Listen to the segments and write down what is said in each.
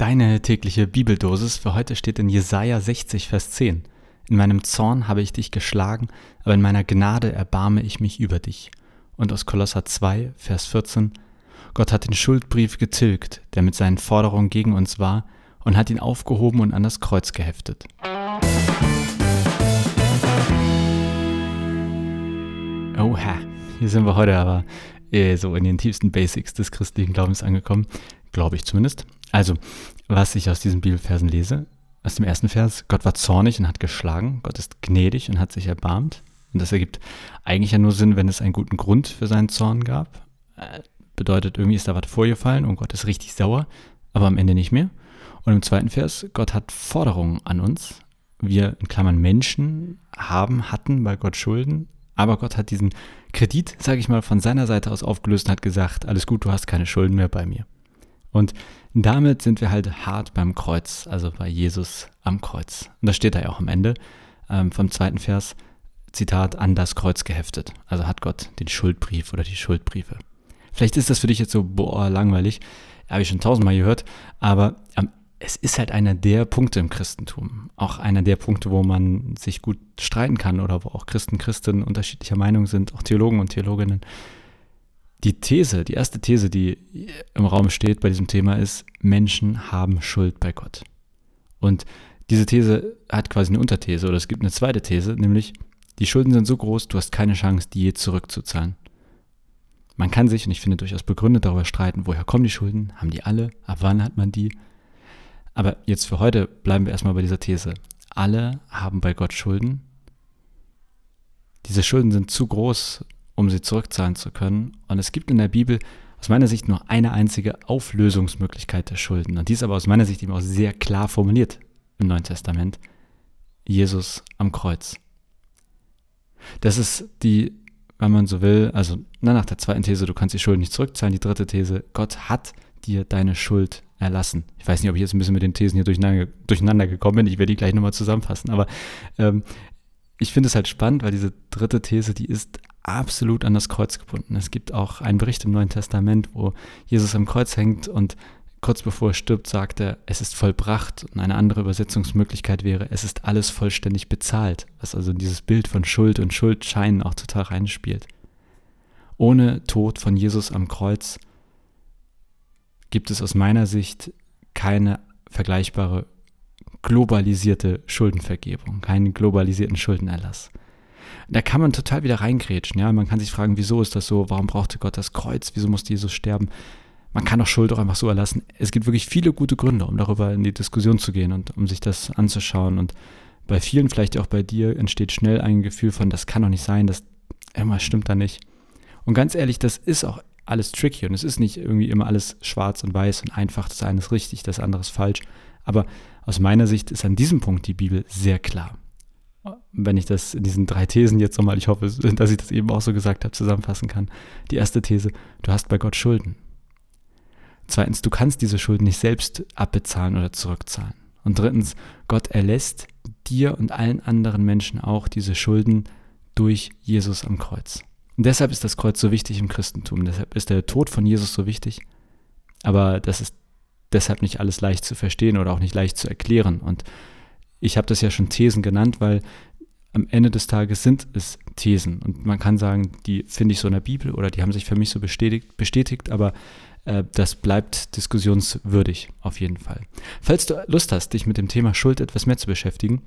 Deine tägliche Bibeldosis für heute steht in Jesaja 60, Vers 10. In meinem Zorn habe ich dich geschlagen, aber in meiner Gnade erbarme ich mich über dich. Und aus Kolosser 2, Vers 14. Gott hat den Schuldbrief getilgt, der mit seinen Forderungen gegen uns war, und hat ihn aufgehoben und an das Kreuz geheftet. Oha, hier sind wir heute aber eh so in den tiefsten Basics des christlichen Glaubens angekommen, glaube ich zumindest. Also, was ich aus diesen Bibelversen lese, aus dem ersten Vers, Gott war zornig und hat geschlagen, Gott ist gnädig und hat sich erbarmt. Und das ergibt eigentlich ja nur Sinn, wenn es einen guten Grund für seinen Zorn gab. Äh, bedeutet, irgendwie ist da was vorgefallen und Gott ist richtig sauer, aber am Ende nicht mehr. Und im zweiten Vers, Gott hat Forderungen an uns. Wir, in Klammern Menschen, haben, hatten bei Gott Schulden, aber Gott hat diesen Kredit, sage ich mal, von seiner Seite aus aufgelöst und hat gesagt, alles gut, du hast keine Schulden mehr bei mir. Und damit sind wir halt hart beim Kreuz, also bei Jesus am Kreuz. Und das steht da ja auch am Ende ähm, vom zweiten Vers, Zitat, an das Kreuz geheftet. Also hat Gott den Schuldbrief oder die Schuldbriefe. Vielleicht ist das für dich jetzt so, boah, langweilig. Habe ich schon tausendmal gehört. Aber ähm, es ist halt einer der Punkte im Christentum. Auch einer der Punkte, wo man sich gut streiten kann oder wo auch Christen, Christen unterschiedlicher Meinung sind, auch Theologen und Theologinnen die These, die erste These, die im Raum steht bei diesem Thema ist, Menschen haben Schuld bei Gott. Und diese These hat quasi eine Unterthese oder es gibt eine zweite These, nämlich die Schulden sind so groß, du hast keine Chance, die je zurückzuzahlen. Man kann sich, und ich finde durchaus begründet, darüber streiten, woher kommen die Schulden, haben die alle, ab wann hat man die. Aber jetzt für heute bleiben wir erstmal bei dieser These. Alle haben bei Gott Schulden. Diese Schulden sind zu groß, um sie zurückzahlen zu können. Und es gibt in der Bibel aus meiner Sicht nur eine einzige Auflösungsmöglichkeit der Schulden. Und die ist aber aus meiner Sicht eben auch sehr klar formuliert im Neuen Testament. Jesus am Kreuz. Das ist die, wenn man so will, also na, nach der zweiten These, du kannst die Schulden nicht zurückzahlen. Die dritte These, Gott hat dir deine Schuld erlassen. Ich weiß nicht, ob ich jetzt ein bisschen mit den Thesen hier durcheinander, durcheinander gekommen bin. Ich werde die gleich nochmal zusammenfassen. Aber ähm, ich finde es halt spannend, weil diese dritte These, die ist absolut an das Kreuz gebunden. Es gibt auch einen Bericht im Neuen Testament, wo Jesus am Kreuz hängt und kurz bevor er stirbt, sagt er, es ist vollbracht. Und eine andere Übersetzungsmöglichkeit wäre, es ist alles vollständig bezahlt. Was also dieses Bild von Schuld und Schuldschein auch total reinspielt. Ohne Tod von Jesus am Kreuz gibt es aus meiner Sicht keine vergleichbare globalisierte Schuldenvergebung, keinen globalisierten Schuldenerlass da kann man total wieder reingrätschen. Ja? Man kann sich fragen, wieso ist das so? Warum brauchte Gott das Kreuz? Wieso musste Jesus sterben? Man kann auch Schuld auch einfach so erlassen. Es gibt wirklich viele gute Gründe, um darüber in die Diskussion zu gehen und um sich das anzuschauen. Und bei vielen, vielleicht auch bei dir, entsteht schnell ein Gefühl von, das kann doch nicht sein, das irgendwas stimmt da nicht. Und ganz ehrlich, das ist auch alles tricky und es ist nicht irgendwie immer alles schwarz und weiß und einfach, das eine ist richtig, das andere ist falsch. Aber aus meiner Sicht ist an diesem Punkt die Bibel sehr klar wenn ich das in diesen drei Thesen jetzt nochmal, ich hoffe, dass ich das eben auch so gesagt habe, zusammenfassen kann. Die erste These, du hast bei Gott Schulden. Zweitens, du kannst diese Schulden nicht selbst abbezahlen oder zurückzahlen. Und drittens, Gott erlässt dir und allen anderen Menschen auch diese Schulden durch Jesus am Kreuz. Und deshalb ist das Kreuz so wichtig im Christentum. Deshalb ist der Tod von Jesus so wichtig. Aber das ist deshalb nicht alles leicht zu verstehen oder auch nicht leicht zu erklären. Und ich habe das ja schon Thesen genannt, weil am Ende des Tages sind es Thesen. Und man kann sagen, die finde ich so in der Bibel oder die haben sich für mich so bestätigt, bestätigt aber äh, das bleibt diskussionswürdig auf jeden Fall. Falls du Lust hast, dich mit dem Thema Schuld etwas mehr zu beschäftigen,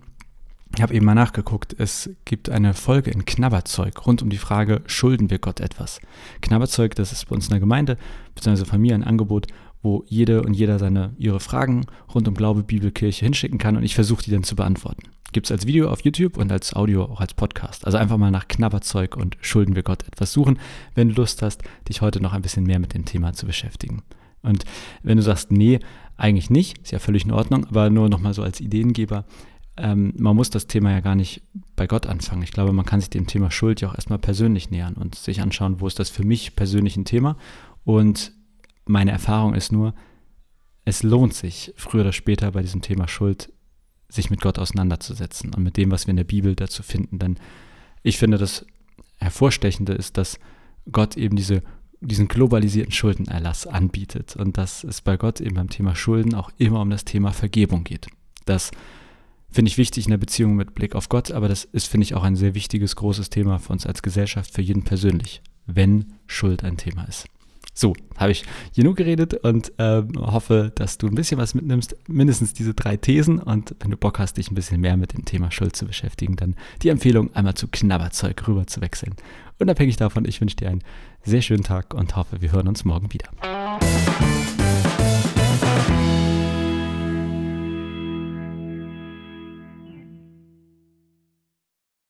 ich habe eben mal nachgeguckt, es gibt eine Folge in Knabberzeug rund um die Frage, schulden wir Gott etwas? Knabberzeug, das ist bei uns in der Gemeinde bzw. Familie ein Angebot, wo jede und jeder seine ihre Fragen rund um Glaube, Bibel, Kirche hinschicken kann und ich versuche die dann zu beantworten. Gibt es als Video auf YouTube und als Audio auch als Podcast. Also einfach mal nach Knabberzeug und Schulden wir Gott etwas suchen, wenn du Lust hast, dich heute noch ein bisschen mehr mit dem Thema zu beschäftigen. Und wenn du sagst, nee, eigentlich nicht, ist ja völlig in Ordnung, aber nur nochmal so als Ideengeber, ähm, man muss das Thema ja gar nicht bei Gott anfangen. Ich glaube, man kann sich dem Thema Schuld ja auch erstmal persönlich nähern und sich anschauen, wo ist das für mich persönlich ein Thema und meine Erfahrung ist nur, es lohnt sich, früher oder später bei diesem Thema Schuld sich mit Gott auseinanderzusetzen und mit dem, was wir in der Bibel dazu finden. Denn ich finde, das Hervorstechende ist, dass Gott eben diese diesen globalisierten Schuldenerlass anbietet und dass es bei Gott eben beim Thema Schulden auch immer um das Thema Vergebung geht. Das finde ich wichtig in der Beziehung mit Blick auf Gott, aber das ist, finde ich, auch ein sehr wichtiges, großes Thema für uns als Gesellschaft, für jeden persönlich, wenn Schuld ein Thema ist. So, habe ich genug geredet und äh, hoffe, dass du ein bisschen was mitnimmst, mindestens diese drei Thesen. Und wenn du Bock hast, dich ein bisschen mehr mit dem Thema Schuld zu beschäftigen, dann die Empfehlung, einmal zu Knabberzeug rüber zu wechseln. Unabhängig davon, ich wünsche dir einen sehr schönen Tag und hoffe, wir hören uns morgen wieder.